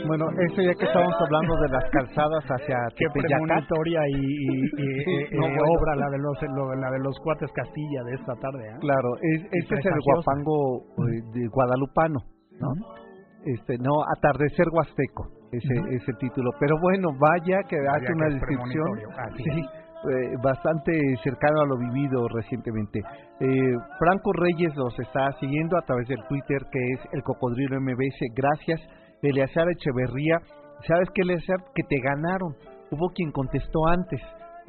Bueno, eso ya que estamos hablando de las calzadas hacia Tepeyacat. y, y- y- Sí, eh, no, eh, bueno. obra la de los lo- la de los cuates Castilla de esta tarde. ¿eh? Claro, es, este es el guapango de guadalupano, ¿no? Este, no, atardecer huasteco, ese Ujú. es el título. Pero bueno, vaya que Vaya hace que una es descripción, sí, eh, bastante cercano a lo vivido recientemente. Eh, Franco Reyes los está siguiendo a través del Twitter, que es el Cocodrilo MBS. Gracias, Eleazar Echeverría. ¿Sabes qué, Eleazar? Que te ganaron. Hubo quien contestó antes.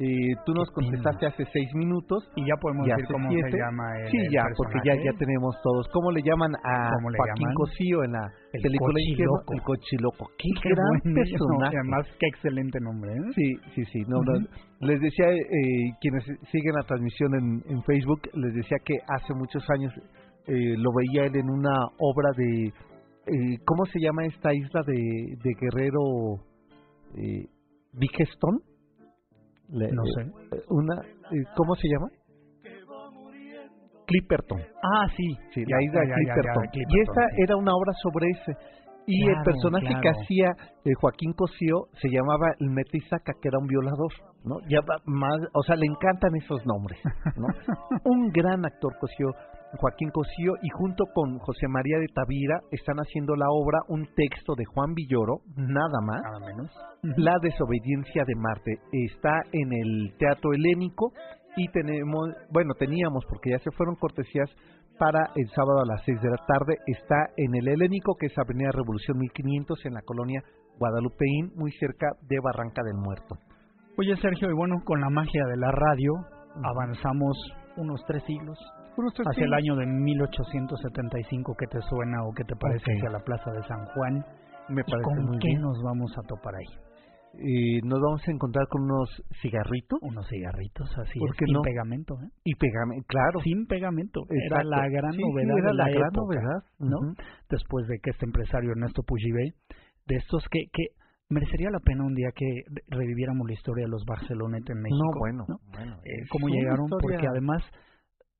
Eh, tú nos contestaste hace seis minutos. Y ya podemos decir cómo siete. se llama el Sí, el ya, porque ya, ya tenemos todos. ¿Cómo le llaman a ¿Cómo le Joaquín llaman? Cosío en la El película? Cochiloco. El Cochiloco. Qué, Qué gran personaje. Además, qué excelente nombre. ¿eh? Sí, sí, sí. No. Les decía, eh, quienes siguen la transmisión en, en Facebook, les decía que hace muchos años eh, lo veía él en una obra de... eh, ¿Cómo se llama esta isla de, de Guerrero? Eh, ¿Bigeston? Le- No eh, sé. Una, eh, ¿Cómo se llama? Clipperton. Ah, sí. Sí, Ya, la isla ya, Clipperton. Y esta sí. era una obra sobre ese. Y el Claro, personaje que hacía eh, Joaquín Cosío se llamaba el Metisaca, que era un violador, ¿no? Ya más, o sea, le encantan esos nombres, ¿no? un gran actor Cosío, Joaquín Cosío, y junto con José María de Tavira están haciendo la obra, un texto de Juan Villoro, nada más, Nada menos. la desobediencia de Marte. Está en el Teatro Helénico y tenemos, bueno, teníamos, porque ya se fueron cortesías para el sábado a las 6 de la tarde. Está en el Helénico, que es Avenida Revolución 1500, en la colonia Guadalupeín, muy cerca de Barranca del Muerto. Oye, Sergio, y bueno, con la magia de la radio, avanzamos unos tres siglos hacia el año de 1875. ¿Qué te suena o qué te parece Ok. hacia la Plaza de San Juan? Me ¿Y parece con muy qué bien. nos vamos a topar ahí? Eh, nos vamos a encontrar con unos cigarritos Unos cigarritos así, ¿Por es, qué sin no? pegamento, ¿eh? y pegamento, claro. Sin pegamento. Era exacto. la gran Sí, sí, novedad era de la, la gran época, novedad. ¿no? Ujú. Después de que este empresario Ernesto Pujibé, de estos que, que merecería la pena un día que re- reviviéramos la historia de los Barcelonet en México. No, bueno, ¿no? bueno. Eh, cómo llegaron, historia- porque además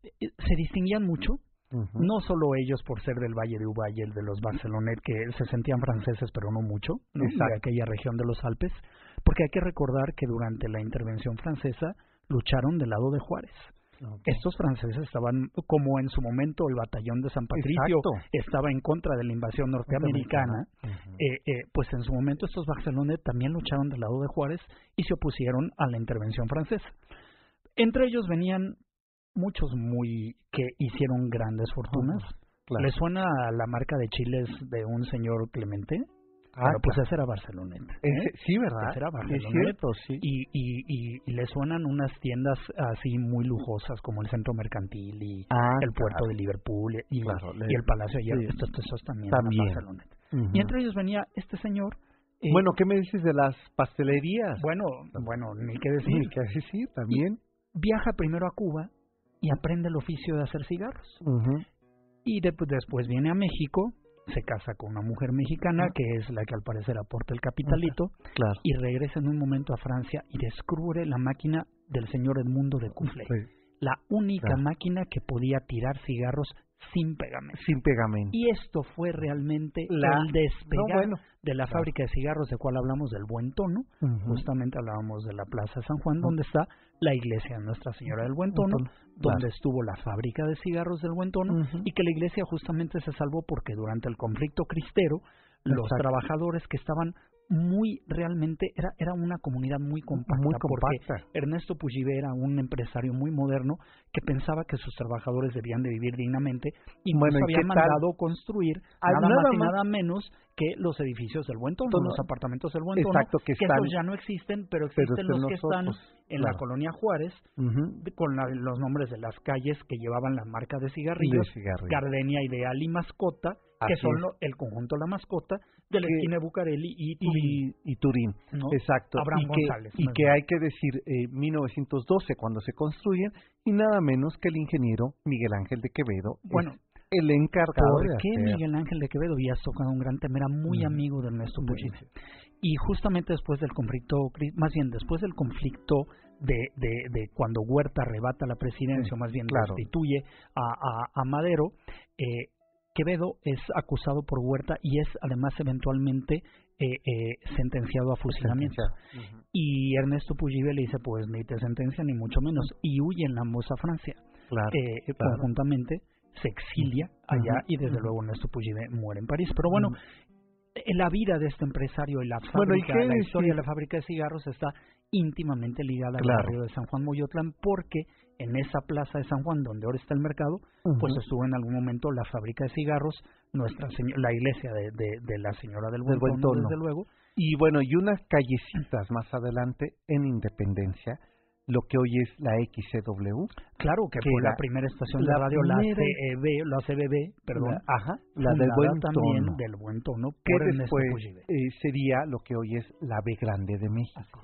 se distinguían mucho, no solo ellos por ser del Valle de Uvalle, el de los Barcelonet, que se sentían franceses, pero no mucho, ¿no? de aquella región de los Alpes, porque hay que recordar que durante la intervención francesa lucharon del lado de Juárez. Estos franceses estaban, como en su momento el batallón de San Patricio Exacto. estaba en contra de la invasión norteamericana, eh, eh, pues en su momento estos Barcelonet también lucharon del lado de Juárez y se opusieron a la intervención francesa. Entre ellos venían muchos muy que hicieron grandes fortunas. Claro. ¿Le suena a la marca de chiles de un señor Clemente? Ah, pues ese era Barcelonet. ¿eh? Sí, ¿verdad? Ese era es Barcelonet. cierto, sí. y, y, y, y le suenan unas tiendas así muy lujosas como el Centro Mercantil y Ah, el puerto claro. de Liverpool y, Claro, le- el Palacio de Hierro. sí. Estos, estos también, También. eran Barcelonet. Ujú. Y entre ellos venía este señor. eh, Bueno, ¿qué me dices de las pastelerías? bueno, bueno, ni qué decir. Que sí, sí, también. Viaja primero a Cuba y aprende el oficio de hacer cigarros. Y de- después viene a México se casa con una mujer mexicana, que es la que al parecer aporta el capitalito, Claro. y regresa en un momento a Francia y descubre la máquina del señor Edmundo de Coufflet, la única Claro. máquina que podía tirar cigarros sin pegamento. Sin pegamento. Y esto fue realmente La- el despegar No, bueno. de la Claro. fábrica de cigarros, de cual hablamos del Buen Tono. Justamente hablábamos de la Plaza San Juan, donde está la iglesia de Nuestra Señora del Buen Tono, donde estuvo la fábrica de cigarros del Buen Tono, y que la iglesia justamente se salvó porque durante el conflicto cristero, los Exacto. trabajadores que estaban muy realmente era era una comunidad muy compacta, Muy porque. Ernesto Puyibe era un empresario muy moderno que pensaba que sus trabajadores debían de vivir dignamente y Bueno, ¿y había tal? mandado construir Ah, nada, nada más y nada menos que los edificios del Buen Tono, Tono. los apartamentos del Buen Tono, Exacto, que están- esos ya no existen, pero existen los que están en la colonia Juárez de- con la- los nombres de las calles que llevaban la marca de cigarrillos, De cigarrillos. Gardenia Ideal y Mascota, que son lo- el conjunto La Mascota de la Que- esquina de Bucareli y Turín. y, y Turín. ¿no? Exacto. Abraham y que, González, y más que hay que decir eh, 1912 cuando se construyen y nada menos que el ingeniero Miguel Ángel de Quevedo es Bueno, el encargado ¿Por qué Miguel Ángel de Quevedo había tocado un gran tema? Era muy Mm. amigo de Ernesto sí. Y justamente después del conflicto, más bien después del conflicto de, de, de cuando Huerta arrebata la presidencia, Sí, o más bien claro. destituye a, a, a Madero, eh, Quevedo es acusado por Huerta y es además eventualmente eh, eh, sentenciado a fusilamiento. Y Ernesto Puyibe le dice, pues ni te sentencia ni mucho menos, y huyen ambos a Francia. Claro, Eh, claro. Conjuntamente se exilia allá y desde luego Ernesto Puyibe muere en París. Pero bueno, eh, la vida de este empresario y la Bueno, ¿y fábrica, la historia de la fábrica de cigarros está íntimamente ligada Claro. al barrio de San Juan Moyotlán porque en esa plaza de San Juan donde ahora está el mercado, pues estuvo en algún momento la fábrica de cigarros, nuestra la iglesia de, de, de la señora del buen, Tono, desde luego, Y bueno, y unas callecitas más adelante en Independencia, lo que hoy es la XCW. claro que, Que fue la, la- primera estación la de radio, la CEB, la CBB, perdón, La, ajá, la del Buen también Tono. del buen tono que después eh, sería lo que hoy es la B Grande de México.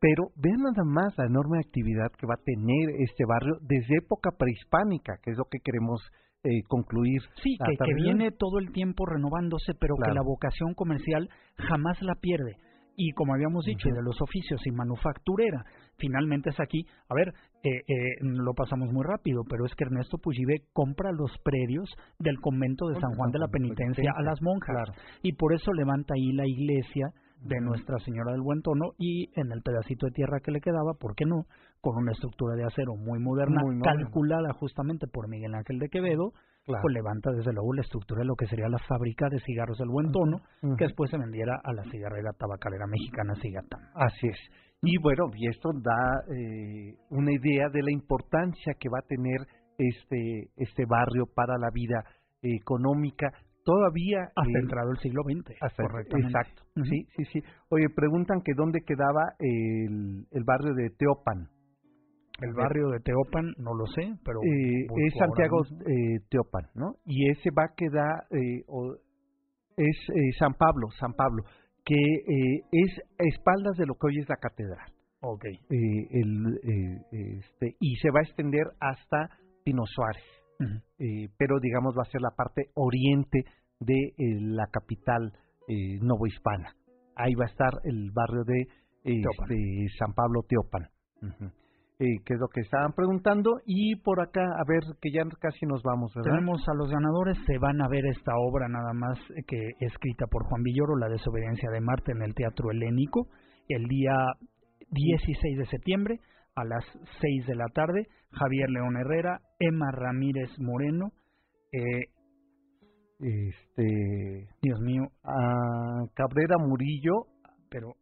Pero vean nada más la enorme actividad que va a tener este barrio desde época prehispánica, que es lo que queremos eh, concluir. Sí, que, viene todo el tiempo renovándose, pero que la vocación comercial jamás la pierde. Y como habíamos dicho, de los oficios y manufacturera, finalmente es aquí. A ver, eh, eh, lo pasamos muy rápido, pero es que Ernesto Puyibe compra los predios del convento de San Juan de la Penitencia a las monjas. Claro. Y por eso levanta ahí la iglesia de Nuestra Señora del Buen Tono y en el pedacito de tierra que le quedaba, ¿por qué no? Con una estructura de acero muy moderna, Muy calculada justamente por Miguel Ángel de Quevedo, Claro. pues levanta desde luego la estructura de lo que sería la fábrica de cigarros del Buen Tono, que después se vendiera a la cigarrera tabacalera mexicana Cigatán. Así es. Y bueno, y esto da eh, una idea de la importancia que va a tener este, este barrio para la vida económica. Todavía... Hasta eh, entrado el siglo XX, hasta- correctamente. Exacto. Sí, sí, sí. Oye, preguntan que dónde quedaba el, el barrio de Teopan. El barrio de Teopan, no lo sé, pero... Eh, es Santiago eh, Teopan, ¿no? Y ese va a quedar, eh, o- es eh, San Pablo, San Pablo, que eh, es a espaldas de lo que hoy es la catedral. Ok. El, este, y se va a extender hasta Pino Suárez, pero digamos va a ser la parte oriente de la capital eh, novohispana. Ahí va a estar el barrio de este, San Pablo Teopan. Ujú. Eh, que es lo que estaban preguntando. Y por acá, a ver, que ya casi nos vamos, ¿verdad? Tenemos a los ganadores, se van a ver esta obra nada más eh, que escrita por Juan Villoro, La desobediencia de Marte en el Teatro Helénico, el día 16 de septiembre a las 6 de la tarde. Javier León Herrera, Emma Ramírez Moreno, eh, Este, Dios mío, a Cabrera Murillo pero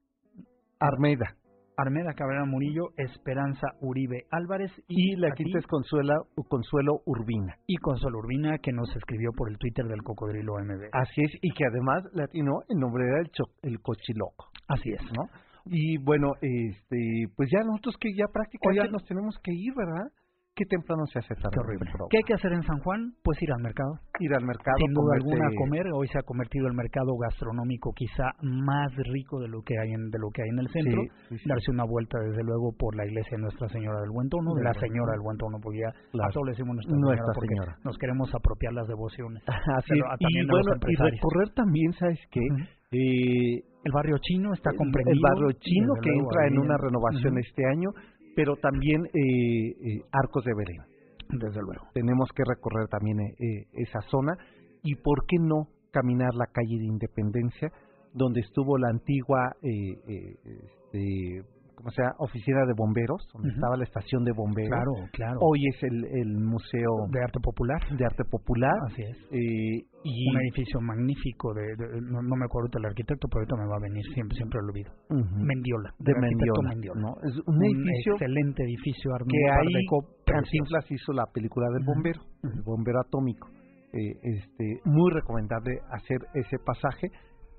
Armeda. Armeda Cabrera Murillo, Esperanza Uribe Álvarez Y la quinta es Consuela, Consuelo Urbina. y Consuelo Urbina que nos escribió por el Twitter del Cocodrilo MB. Así es, y que además latino el nombre era el, cho- el cochiloco, Así es. ¿no? Y bueno, este, pues ya nosotros que ya prácticamente nos tenemos que ir, ¿verdad? Qué temprano se hace tarde. Qué horrible. ¿Qué hay que hacer en San Juan? Pues ir al mercado. Ir al mercado. Sin duda alguna a comer. Hoy se ha convertido el mercado gastronómico quizá más rico de lo que hay en de lo que hay en el centro. Darse una vuelta desde luego por la iglesia de Nuestra Señora del Buen Tono, de la Señora del Buen Tono, porque ya a todos le decimos Nuestra, nuestra Señora, señora. nos queremos apropiar las devociones. Así y bueno, y recorrer también, ¿sabes qué? eh, el barrio chino está comprendido. El barrio chino que entra en una renovación este año, pero también eh, eh, Arcos de Belén. Desde luego. Tenemos que recorrer también eh, esa zona y por qué no caminar la calle de Independencia, donde estuvo la antigua este, como sea, oficina de bomberos, donde estaba la estación de bomberos. Claro, claro. Hoy es el, el Museo de Arte Popular. De Arte Popular. Así es. Eh, y un edificio magnífico de, no, me acuerdo del arquitecto, pero ahorita me va a venir, siempre siempre lo olvido. Mendiola. De Mendiola. ¿no? Es un, edificio excelente edificio que ahí Cantinflas hizo la película del bombero, el bombero atómico. Eh, este, muy recomendable hacer ese pasaje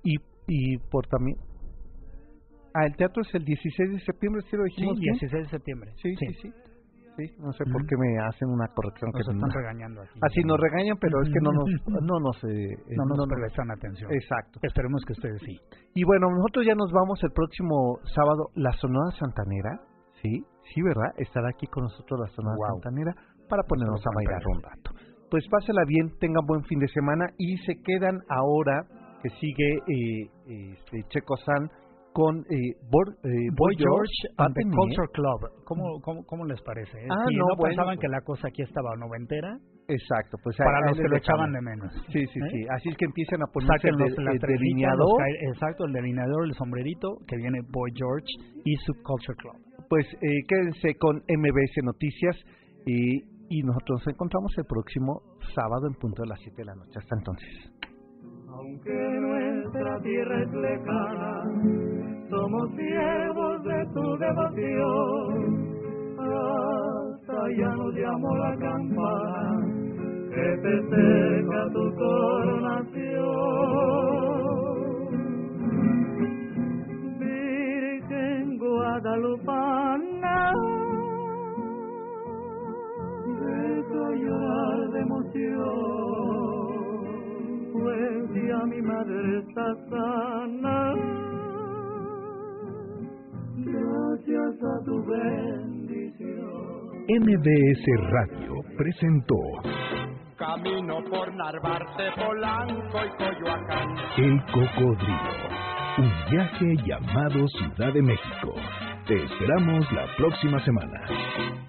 y y por también Ah, el teatro es el 16 de septiembre, ¿sí lo dijimos? Sí, 16 de septiembre. Sí, sí, sí. sí. no sé por qué me hacen una corrección. Nos que están regañando aquí. Así nos regañan, pero es que no nos... No nos, eh, no nos prestan atención. Exacto. Esperemos que ustedes sí. Y bueno, nosotros ya nos vamos el próximo sábado. La Sonora Santanera, ¿sí? Sí, ¿verdad? Estará aquí con nosotros la Sonora Santanera para ponernos a bailar un rato. Pues pásela bien, tengan buen fin de semana y se quedan ahora que sigue eh, este, Checo San con eh, eh, Boy, George and the Culture Club. ¿Cómo, cómo, cómo les parece? Ah, si no, no pensaban pues que la cosa aquí estaba noventera. Exacto, pues para los que lo echaban de menos. Sí, sí, sí. Así es que empiezan a ponerse el, el, delineador. exacto, el delineador, el sombrerito, que viene Boy George y su Culture Club. Pues eh, quédense con MBS Noticias y, y nosotros nos encontramos el próximo sábado en punto de las 7 de la noche. Hasta entonces. Aunque nuestra tierra es lejana, somos siervos de tu devoción. Hasta ya nos llamó la campana que te seca tu coronación. Virgen Guadalupana, dejo llorar de emoción pues ya mi madre está sana. Gracias a tu bendición. MBS Radio presentó Camino por Narvarte, Polanco y Coyoacán. El Cocodrilo. Un viaje llamado Ciudad de México. Te esperamos la próxima semana.